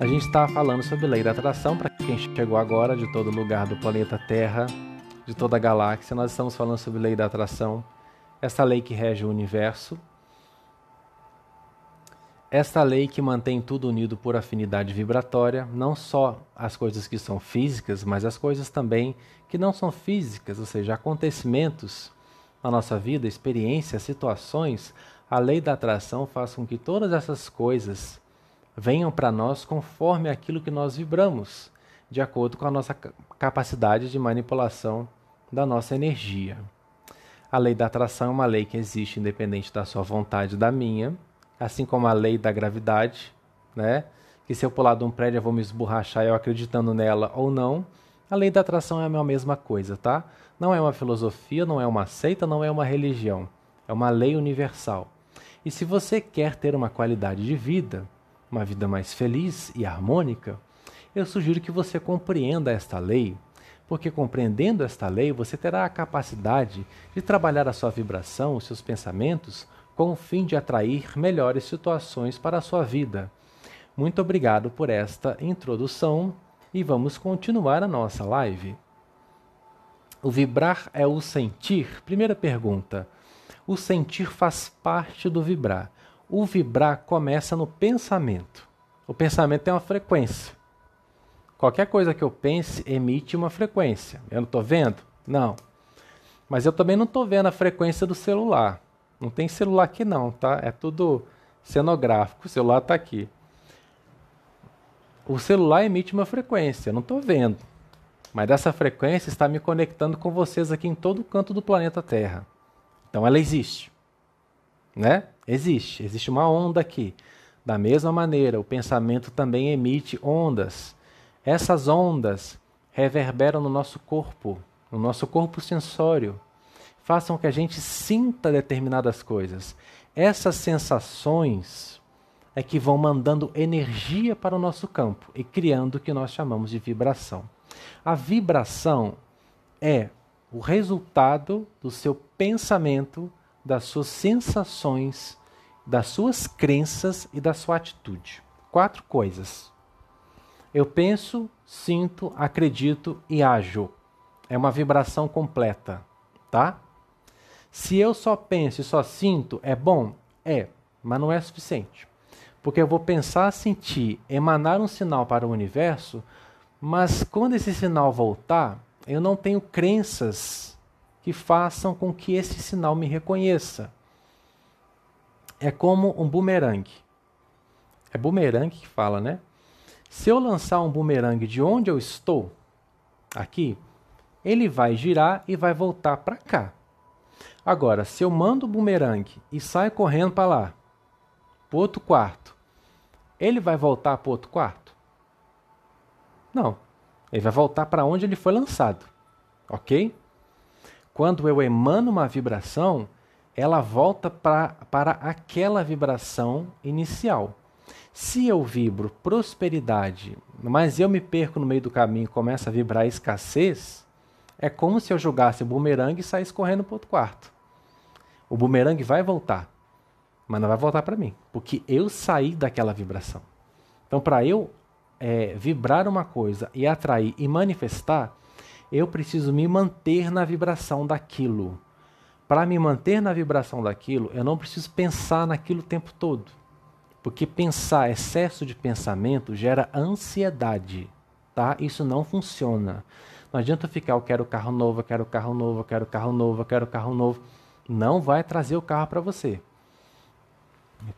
A gente está falando sobre lei da atração para quem chegou agora de todo lugar do planeta Terra, de toda a galáxia. Nós estamos falando sobre lei da atração, essa lei que rege o universo. Esta lei que mantém tudo unido por afinidade vibratória, não só as coisas que são físicas, mas as coisas também que não são físicas, ou seja, acontecimentos na nossa vida, experiências, situações, a lei da atração faz com que todas essas coisas venham para nós conforme aquilo que nós vibramos, de acordo com a nossa capacidade de manipulação da nossa energia. A lei da atração é uma lei que existe independente da sua vontade e da minha, assim como a lei da gravidade, né? Que se eu pular de um prédio eu vou me esborrachar eu acreditando nela ou não. A lei da atração é a mesma coisa, tá? Não é uma filosofia, não é uma seita, não é uma religião. É uma lei universal. E se você quer ter uma qualidade de vida, uma vida mais feliz e harmônica, eu sugiro que você compreenda esta lei, porque compreendendo esta lei, você terá a capacidade de trabalhar a sua vibração, os seus pensamentos, com o fim de atrair melhores situações para a sua vida. Muito obrigado por esta introdução e vamos continuar a nossa live. O vibrar é o sentir? Primeira pergunta. O sentir faz parte do vibrar o vibrar começa no pensamento. O pensamento tem uma frequência. Qualquer coisa que eu pense emite uma frequência. Eu não estou vendo? Não. Mas eu também não estou vendo a frequência do celular. Não tem celular aqui não, tá? É tudo cenográfico. O celular está aqui. O celular emite uma frequência, eu não estou vendo. Mas essa frequência está me conectando com vocês aqui em todo o canto do planeta Terra. Então ela existe. Né? Existe, existe uma onda aqui. Da mesma maneira, o pensamento também emite ondas. Essas ondas reverberam no nosso corpo, no nosso corpo sensório, façam que a gente sinta determinadas coisas. Essas sensações é que vão mandando energia para o nosso campo e criando o que nós chamamos de vibração. A vibração é o resultado do seu pensamento, das suas sensações das suas crenças e da sua atitude. Quatro coisas. Eu penso, sinto, acredito e ajo. É uma vibração completa, tá? Se eu só penso e só sinto, é bom? É, mas não é suficiente. Porque eu vou pensar, sentir, emanar um sinal para o universo, mas quando esse sinal voltar, eu não tenho crenças que façam com que esse sinal me reconheça é como um bumerangue. É bumerangue que fala, né? Se eu lançar um bumerangue de onde eu estou, aqui, ele vai girar e vai voltar para cá. Agora, se eu mando o bumerangue e sai correndo para lá, para outro quarto, ele vai voltar para outro quarto? Não. Ele vai voltar para onde ele foi lançado. Ok? Quando eu emano uma vibração, ela volta pra, para aquela vibração inicial. Se eu vibro prosperidade, mas eu me perco no meio do caminho e começo a vibrar escassez, é como se eu jogasse o bumerangue e saísse correndo para outro quarto. O bumerangue vai voltar, mas não vai voltar para mim, porque eu saí daquela vibração. Então, para eu é, vibrar uma coisa e atrair e manifestar, eu preciso me manter na vibração daquilo para me manter na vibração daquilo, eu não preciso pensar naquilo o tempo todo. Porque pensar, excesso de pensamento gera ansiedade, tá? Isso não funciona. Não adianta ficar, eu quero carro novo, eu quero carro novo, eu quero carro novo, eu quero carro novo. Não vai trazer o carro para você.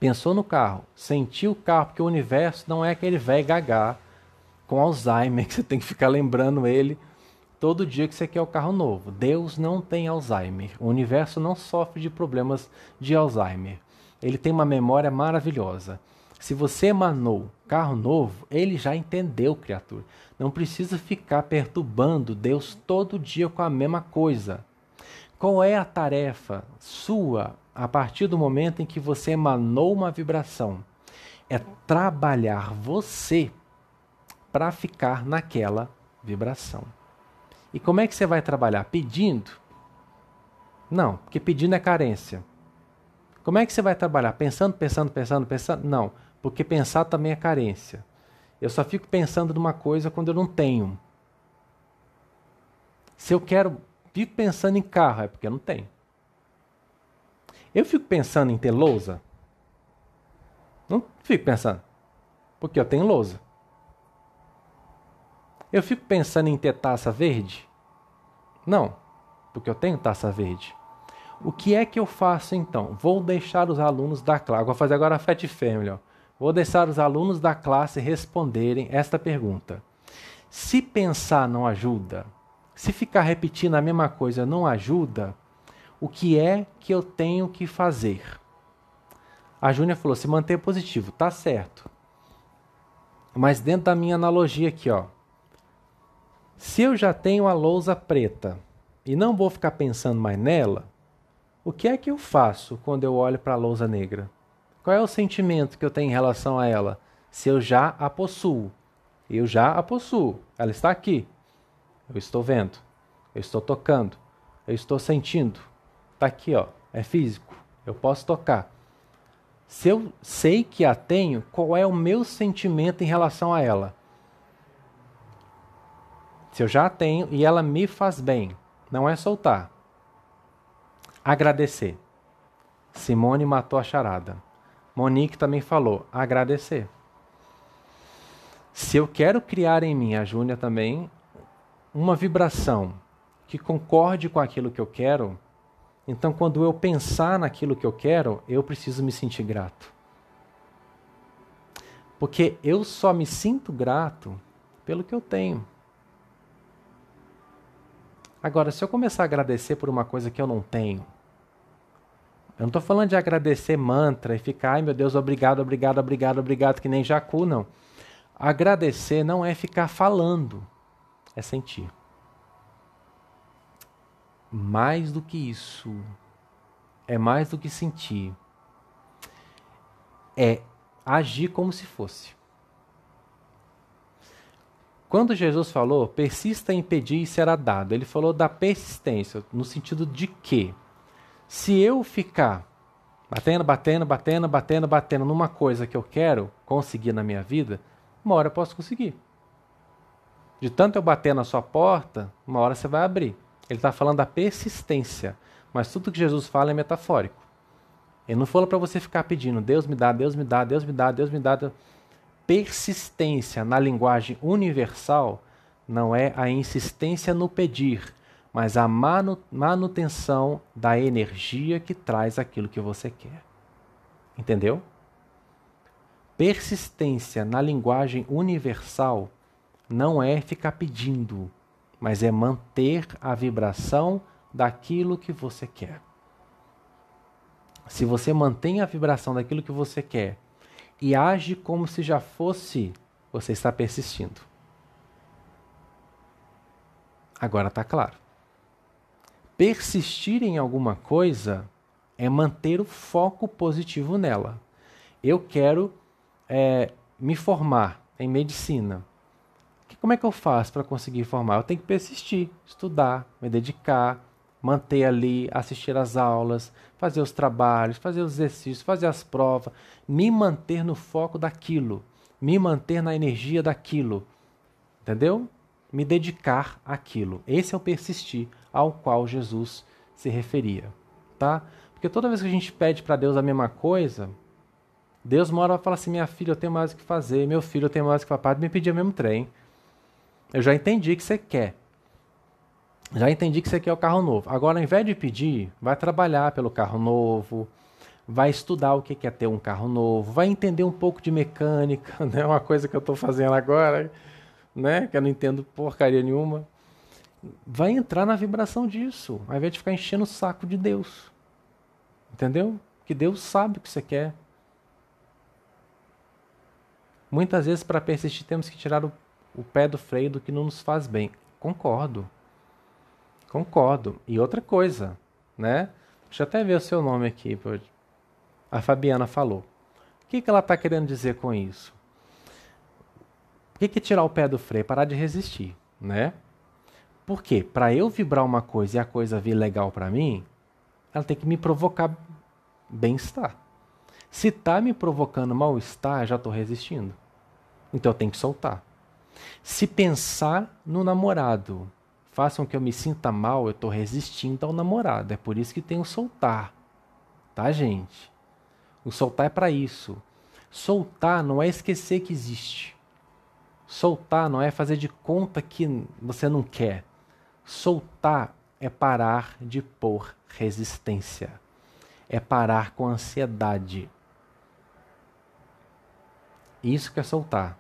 Pensou no carro, sentiu o carro, porque o universo não é aquele velho gagá com Alzheimer que você tem que ficar lembrando ele todo dia que você quer o carro novo. Deus não tem Alzheimer. O universo não sofre de problemas de Alzheimer. Ele tem uma memória maravilhosa. Se você emanou carro novo, ele já entendeu, criatura. Não precisa ficar perturbando Deus todo dia com a mesma coisa. Qual é a tarefa sua a partir do momento em que você emanou uma vibração? É trabalhar você para ficar naquela vibração. E como é que você vai trabalhar? Pedindo? Não, porque pedindo é carência. Como é que você vai trabalhar? Pensando, pensando, pensando, pensando? Não, porque pensar também é carência. Eu só fico pensando numa coisa quando eu não tenho. Se eu quero, fico pensando em carro, é porque eu não tenho. Eu fico pensando em ter lousa? Não fico pensando. Porque eu tenho lousa. Eu fico pensando em ter taça verde? Não, porque eu tenho taça verde. O que é que eu faço então? Vou deixar os alunos da classe. Vou fazer agora a Fat Family. Ó. Vou deixar os alunos da classe responderem esta pergunta. Se pensar não ajuda, se ficar repetindo a mesma coisa não ajuda, o que é que eu tenho que fazer? A Júnia falou: se manter positivo, tá certo. Mas dentro da minha analogia aqui, ó. Se eu já tenho a lousa preta e não vou ficar pensando mais nela, o que é que eu faço quando eu olho para a lousa negra? Qual é o sentimento que eu tenho em relação a ela? Se eu já a possuo. Eu já a possuo. Ela está aqui. Eu estou vendo. Eu estou tocando. Eu estou sentindo. Está aqui, ó. É físico. Eu posso tocar. Se eu sei que a tenho, qual é o meu sentimento em relação a ela? Se eu já tenho e ela me faz bem, não é soltar. Agradecer. Simone matou a charada. Monique também falou: agradecer. Se eu quero criar em mim, a Júnia também, uma vibração que concorde com aquilo que eu quero, então quando eu pensar naquilo que eu quero, eu preciso me sentir grato. Porque eu só me sinto grato pelo que eu tenho. Agora, se eu começar a agradecer por uma coisa que eu não tenho, eu não estou falando de agradecer mantra e ficar, ai meu Deus, obrigado, obrigado, obrigado, obrigado, que nem Jacu, não. Agradecer não é ficar falando, é sentir. Mais do que isso, é mais do que sentir, é agir como se fosse. Quando Jesus falou, persista em pedir e será dado, ele falou da persistência, no sentido de que, se eu ficar batendo, batendo, batendo, batendo, batendo numa coisa que eu quero conseguir na minha vida, uma hora eu posso conseguir. De tanto eu bater na sua porta, uma hora você vai abrir. Ele está falando da persistência, mas tudo que Jesus fala é metafórico. Ele não falou para você ficar pedindo, Deus me dá, Deus me dá, Deus me dá, Deus me dá. Deus me dá persistência na linguagem universal não é a insistência no pedir, mas a manutenção da energia que traz aquilo que você quer. Entendeu? Persistência na linguagem universal não é ficar pedindo, mas é manter a vibração daquilo que você quer. Se você mantém a vibração daquilo que você quer e age como se já fosse, você está persistindo. Agora está claro. Persistir em alguma coisa é manter o foco positivo nela. Eu quero é, me formar em medicina. Como é que eu faço para conseguir formar? Eu tenho que persistir, estudar, me dedicar, manter ali, assistir às aulas, fazer os trabalhos, fazer os exercícios, fazer as provas, me manter no foco daquilo, me manter na energia daquilo. Entendeu? Me dedicar àquilo. Esse é o persistir ao qual Jesus se referia, tá? Porque toda vez que a gente pede para Deus a mesma coisa, Deus mora fala assim: minha filha, eu tenho mais o que fazer, meu filho, eu tenho mais o que fazer, me pedir o mesmo trem. Eu já entendi que você quer. Já entendi que você quer o carro novo. Agora, ao invés de pedir, vai trabalhar pelo carro novo, vai estudar o que é ter um carro novo, vai entender um pouco de mecânica, né? Uma coisa que eu estou fazendo agora, né? Que eu não entendo porcaria nenhuma. Vai entrar na vibração disso, ao invés de ficar enchendo o saco de Deus. Entendeu? Que Deus sabe o que você quer. Muitas vezes, para persistir, temos que tirar o, o pé do freio do que não nos faz bem. Concordo. Concordo. E outra coisa, né? Deixa eu até ver o seu nome aqui. A Fabiana falou. O que, que ela está querendo dizer com isso? O que, que é tirar o pé do freio? Parar de resistir, né? Por quê? Para eu vibrar uma coisa e a coisa vir legal para mim, ela tem que me provocar bem-estar. Se está me provocando mal-estar, já estou resistindo. Então eu tenho que soltar. Se pensar no namorado façam que eu me sinta mal, eu estou resistindo ao namorado. É por isso que tem o soltar. Tá, gente? O soltar é para isso. Soltar não é esquecer que existe. Soltar não é fazer de conta que você não quer. Soltar é parar de pôr resistência. É parar com ansiedade. Isso que é soltar.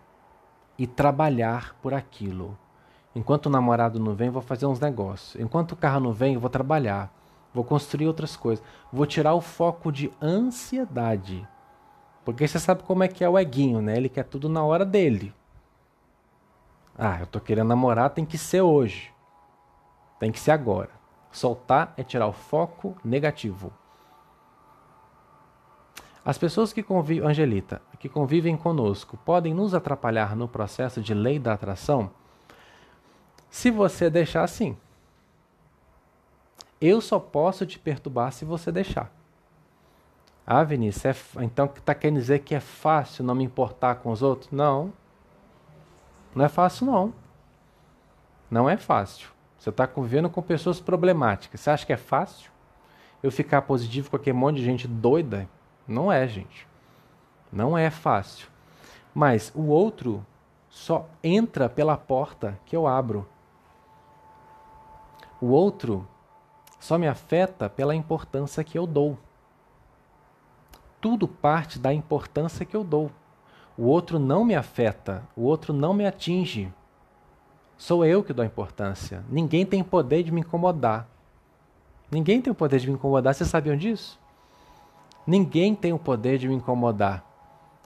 E trabalhar por aquilo. Enquanto o namorado não vem, vou fazer uns negócios. Enquanto o carro não vem, eu vou trabalhar. Vou construir outras coisas. Vou tirar o foco de ansiedade. Porque você sabe como é que é o eguinho, né? Ele quer tudo na hora dele. Ah, eu tô querendo namorar, tem que ser hoje. Tem que ser agora. Soltar é tirar o foco negativo. As pessoas que convivem, Angelita, que convivem conosco, podem nos atrapalhar no processo de lei da atração? Se você deixar assim. Eu só posso te perturbar se você deixar. Ah, Vinícius, é, então está querendo dizer que é fácil não me importar com os outros? Não. Não é fácil, não. Não é fácil. Você está convivendo com pessoas problemáticas. Você acha que é fácil? Eu ficar positivo com aquele monte de gente doida? Não é, gente. Não é fácil. Mas o outro só entra pela porta que eu abro. O outro só me afeta pela importância que eu dou tudo parte da importância que eu dou. O outro não me afeta, o outro não me atinge. Sou eu que dou importância. Ninguém tem poder de me incomodar. Ninguém tem o poder de me incomodar. Vocês sabiam disso? Ninguém tem o poder de me incomodar.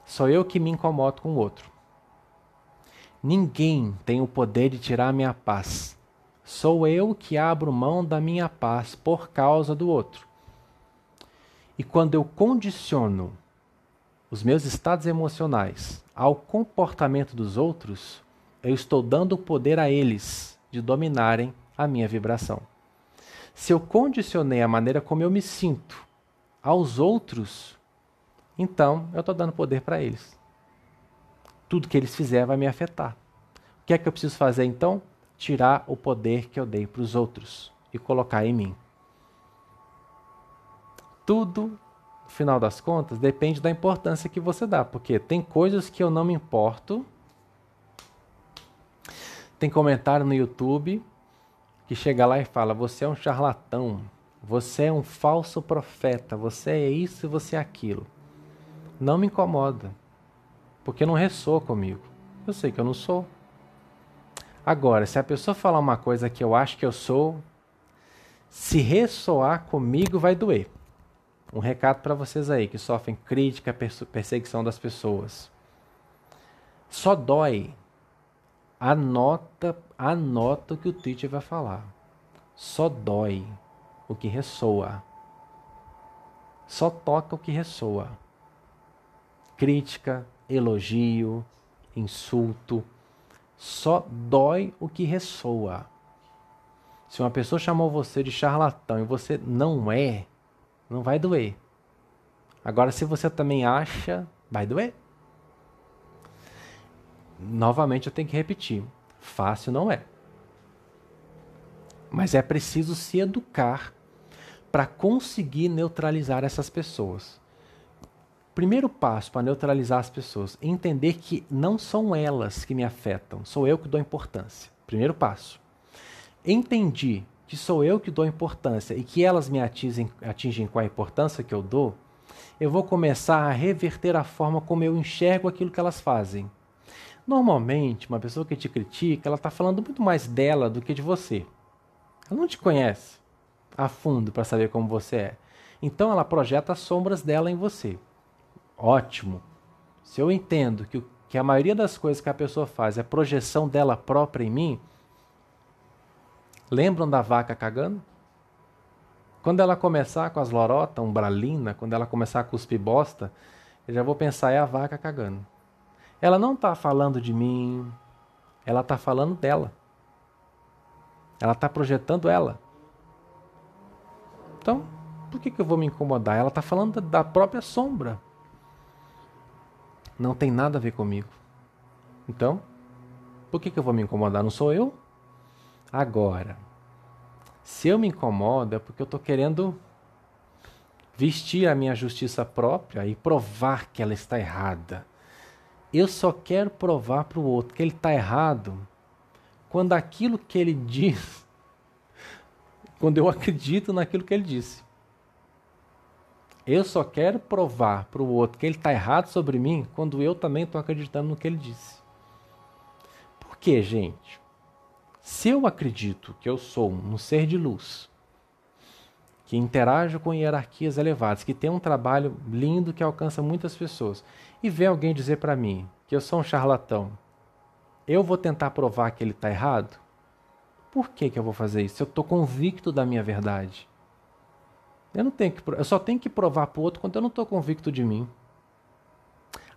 Sou eu que me incomodo com o outro. Ninguém tem o poder de tirar a minha paz. Sou eu que abro mão da minha paz por causa do outro. E quando eu condiciono os meus estados emocionais ao comportamento dos outros, eu estou dando poder a eles de dominarem a minha vibração. Se eu condicionei a maneira como eu me sinto aos outros, então eu estou dando poder para eles. Tudo que eles fizerem vai me afetar. O que é que eu preciso fazer então? Tirar o poder que eu dei para os outros e colocar em mim tudo, no final das contas, depende da importância que você dá, porque tem coisas que eu não me importo. Tem comentário no YouTube que chega lá e fala: Você é um charlatão, você é um falso profeta, você é isso e você é aquilo. Não me incomoda, porque não ressoa comigo. Eu sei que eu não sou. Agora, se a pessoa falar uma coisa que eu acho que eu sou, se ressoar comigo, vai doer. Um recado para vocês aí que sofrem crítica, perseguição das pessoas. Só dói. Anota, anota o que o teacher vai falar. Só dói o que ressoa. Só toca o que ressoa. Crítica, elogio, insulto, só dói o que ressoa. Se uma pessoa chamou você de charlatão e você não é, não vai doer. Agora, se você também acha, vai doer. Novamente, eu tenho que repetir: fácil não é. Mas é preciso se educar para conseguir neutralizar essas pessoas. Primeiro passo para neutralizar as pessoas: entender que não são elas que me afetam, sou eu que dou importância. Primeiro passo. Entendi que sou eu que dou importância e que elas me atingem, atingem com a importância que eu dou, eu vou começar a reverter a forma como eu enxergo aquilo que elas fazem. Normalmente, uma pessoa que te critica, ela está falando muito mais dela do que de você. Ela não te conhece a fundo para saber como você é. Então ela projeta as sombras dela em você. Ótimo. Se eu entendo que, que a maioria das coisas que a pessoa faz é projeção dela própria em mim, Lembram da vaca cagando? Quando ela começar com as lorotas, umbralina, quando ela começar a cuspir bosta, eu já vou pensar, é a vaca cagando. Ela não está falando de mim, ela está falando dela. Ela está projetando ela. Então, por que, que eu vou me incomodar? Ela está falando da própria sombra. Não tem nada a ver comigo. Então, por que, que eu vou me incomodar? Não sou eu? Agora, se eu me incomodo é porque eu estou querendo vestir a minha justiça própria e provar que ela está errada. Eu só quero provar para o outro que ele está errado quando aquilo que ele diz, quando eu acredito naquilo que ele disse. Eu só quero provar para o outro que ele está errado sobre mim quando eu também estou acreditando no que ele disse. Por quê, gente? Se eu acredito que eu sou um ser de luz, que interajo com hierarquias elevadas, que tem um trabalho lindo que alcança muitas pessoas, e vem alguém dizer para mim que eu sou um charlatão, eu vou tentar provar que ele está errado? Por que, que eu vou fazer isso? Eu estou convicto da minha verdade. Eu não tenho que, eu só tenho que provar para o outro quando eu não estou convicto de mim.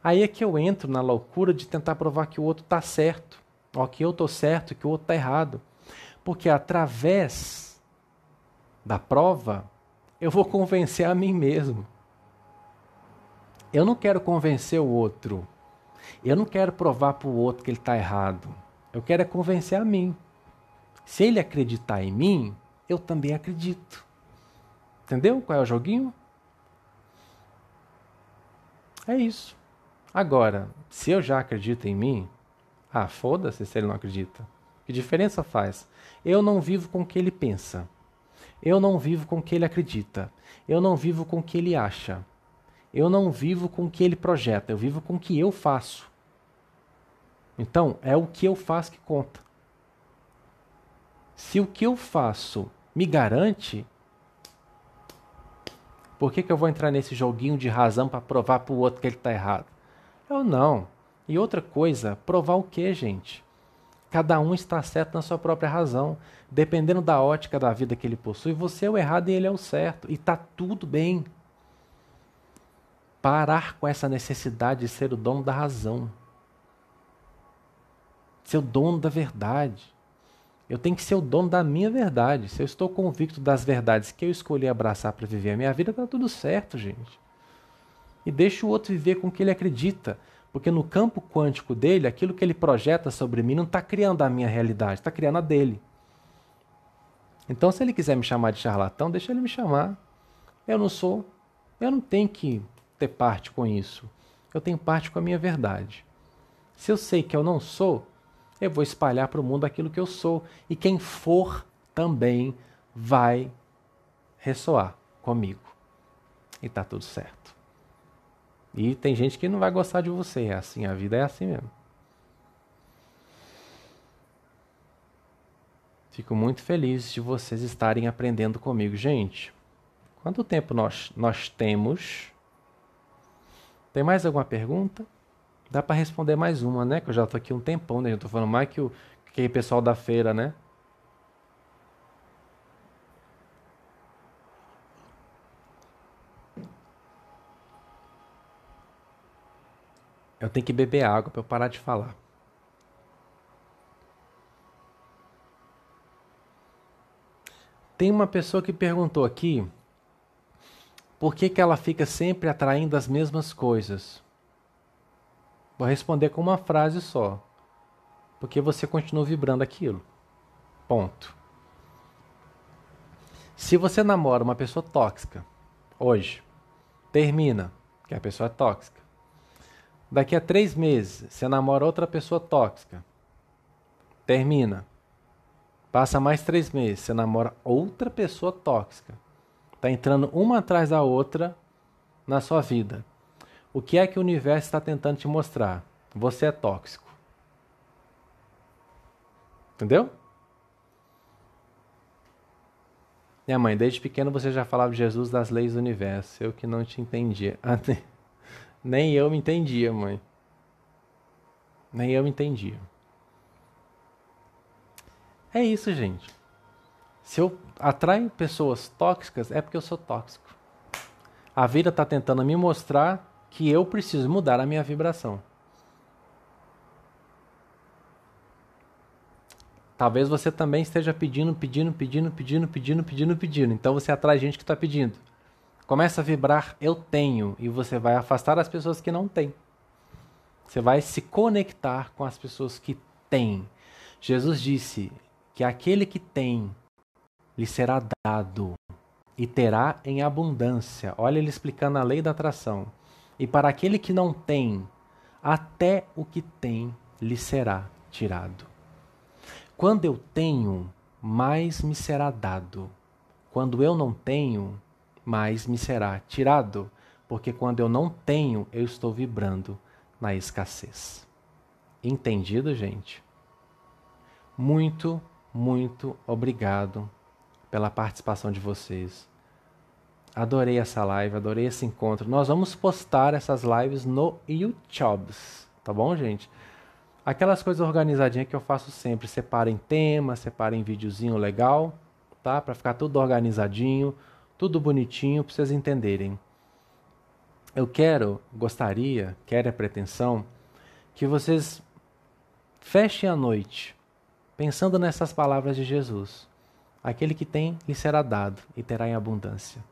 Aí é que eu entro na loucura de tentar provar que o outro está certo, ó, que eu estou certo, que o outro está errado, porque através da prova eu vou convencer a mim mesmo. Eu não quero convencer o outro. Eu não quero provar para o outro que ele está errado. Eu quero é convencer a mim. Se ele acreditar em mim, eu também acredito. Entendeu qual é o joguinho? É isso. Agora, se eu já acredito em mim, ah, foda-se se ele não acredita. Que diferença faz? Eu não vivo com o que ele pensa. Eu não vivo com o que ele acredita. Eu não vivo com o que ele acha. Eu não vivo com o que ele projeta. Eu vivo com o que eu faço. Então, é o que eu faço que conta. Se o que eu faço me garante, por que, que eu vou entrar nesse joguinho de razão para provar para o outro que ele está errado? Eu não. E outra coisa, provar o que, gente? Cada um está certo na sua própria razão. Dependendo da ótica da vida que ele possui, você é o errado e ele é o certo. E está tudo bem. Parar com essa necessidade de ser o dono da razão. Ser o dono da verdade. Eu tenho que ser o dono da minha verdade. Se eu estou convicto das verdades que eu escolhi abraçar para viver a minha vida, está tudo certo, gente. E deixa o outro viver com o que ele acredita. Porque no campo quântico dele, aquilo que ele projeta sobre mim não está criando a minha realidade, está criando a dele. Então, se ele quiser me chamar de charlatão, deixa ele me chamar. Eu não sou. Eu não tenho que ter parte com isso. Eu tenho parte com a minha verdade. Se eu sei que eu não sou, eu vou espalhar para o mundo aquilo que eu sou. E quem for também vai ressoar comigo. E está tudo certo. E tem gente que não vai gostar de você. É assim, a vida é assim mesmo. Fico muito feliz de vocês estarem aprendendo comigo. Gente, quanto tempo nós, nós temos? Tem mais alguma pergunta? Dá para responder mais uma, né? Que eu já tô aqui um tempão, né? Eu tô falando mais que o que o pessoal da feira, né? Eu tenho que beber água para eu parar de falar. Tem uma pessoa que perguntou aqui por que, que ela fica sempre atraindo as mesmas coisas. Vou responder com uma frase só. Porque você continua vibrando aquilo. Ponto. Se você namora uma pessoa tóxica hoje, termina, que a pessoa é tóxica. Daqui a três meses, você namora outra pessoa tóxica, termina. Passa mais três meses, você namora outra pessoa tóxica. Está entrando uma atrás da outra na sua vida. O que é que o universo está tentando te mostrar? Você é tóxico. Entendeu? Minha mãe, desde pequeno você já falava de Jesus das leis do universo. Eu que não te entendia. Nem eu me entendia, mãe. Nem eu me entendia. É isso, gente. Se eu atraio pessoas tóxicas, é porque eu sou tóxico. A vida está tentando me mostrar que eu preciso mudar a minha vibração. Talvez você também esteja pedindo, pedindo, pedindo, pedindo, pedindo, pedindo, pedindo. Então você atrai gente que está pedindo. Começa a vibrar eu tenho e você vai afastar as pessoas que não têm. Você vai se conectar com as pessoas que têm. Jesus disse que aquele que tem lhe será dado e terá em abundância. Olha ele explicando a lei da atração. E para aquele que não tem, até o que tem lhe será tirado. Quando eu tenho, mais me será dado. Quando eu não tenho, mais me será tirado. Porque quando eu não tenho, eu estou vibrando na escassez. Entendido, gente? Muito, muito obrigado pela participação de vocês. Adorei essa live, adorei esse encontro. Nós vamos postar essas lives no YouTube, tá bom, gente? Aquelas coisas organizadinhas que eu faço sempre, separem tema, separem videozinho legal, tá? Para ficar tudo organizadinho, tudo bonitinho, para vocês entenderem. Eu quero, gostaria, quero a pretensão, que vocês fechem a noite pensando nessas palavras de Jesus. Aquele que tem, lhe será dado e terá em abundância.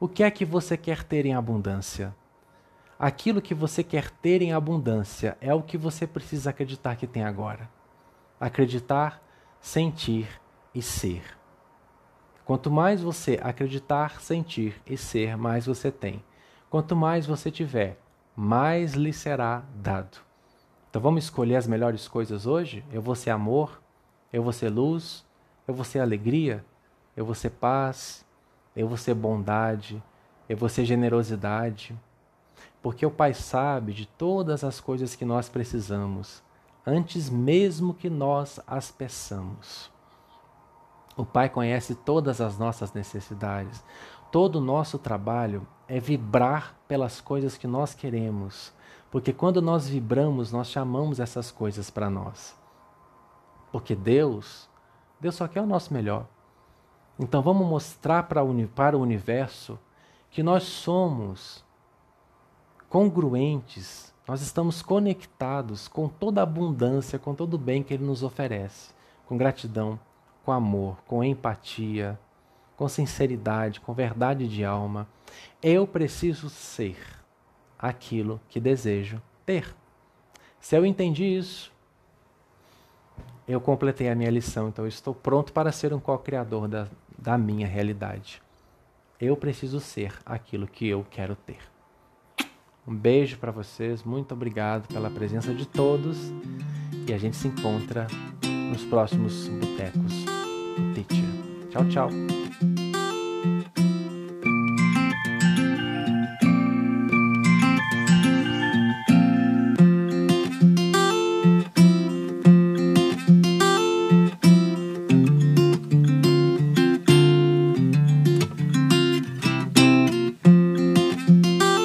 O que é que você quer ter em abundância? Aquilo que você quer ter em abundância é o que você precisa acreditar que tem agora. Acreditar, sentir e ser. Quanto mais você acreditar, sentir e ser, mais você tem. Quanto mais você tiver, mais lhe será dado. Então vamos escolher as melhores coisas hoje? Eu vou ser amor, eu vou ser luz, eu vou ser alegria, eu vou ser paz, eu vou ser bondade, eu vou ser generosidade, porque o Pai sabe de todas as coisas que nós precisamos, antes mesmo que nós as peçamos. O Pai conhece todas as nossas necessidades. Todo o nosso trabalho é vibrar pelas coisas que nós queremos, porque quando nós vibramos, nós chamamos essas coisas para nós. Porque Deus, Deus só quer o nosso melhor. Então vamos mostrar para o universo que nós somos congruentes, nós estamos conectados com toda a abundância, com todo o bem que Ele nos oferece, com gratidão, com amor, com empatia, com sinceridade, com verdade de alma. Eu preciso ser aquilo que desejo ter. Se eu entendi isso, eu completei a minha lição, então estou pronto para ser um co-criador da, da minha realidade. Eu preciso ser aquilo que eu quero ter. Um beijo para vocês, muito obrigado pela presença de todos e a gente se encontra nos próximos botecos Teacher. Tchau, tchau.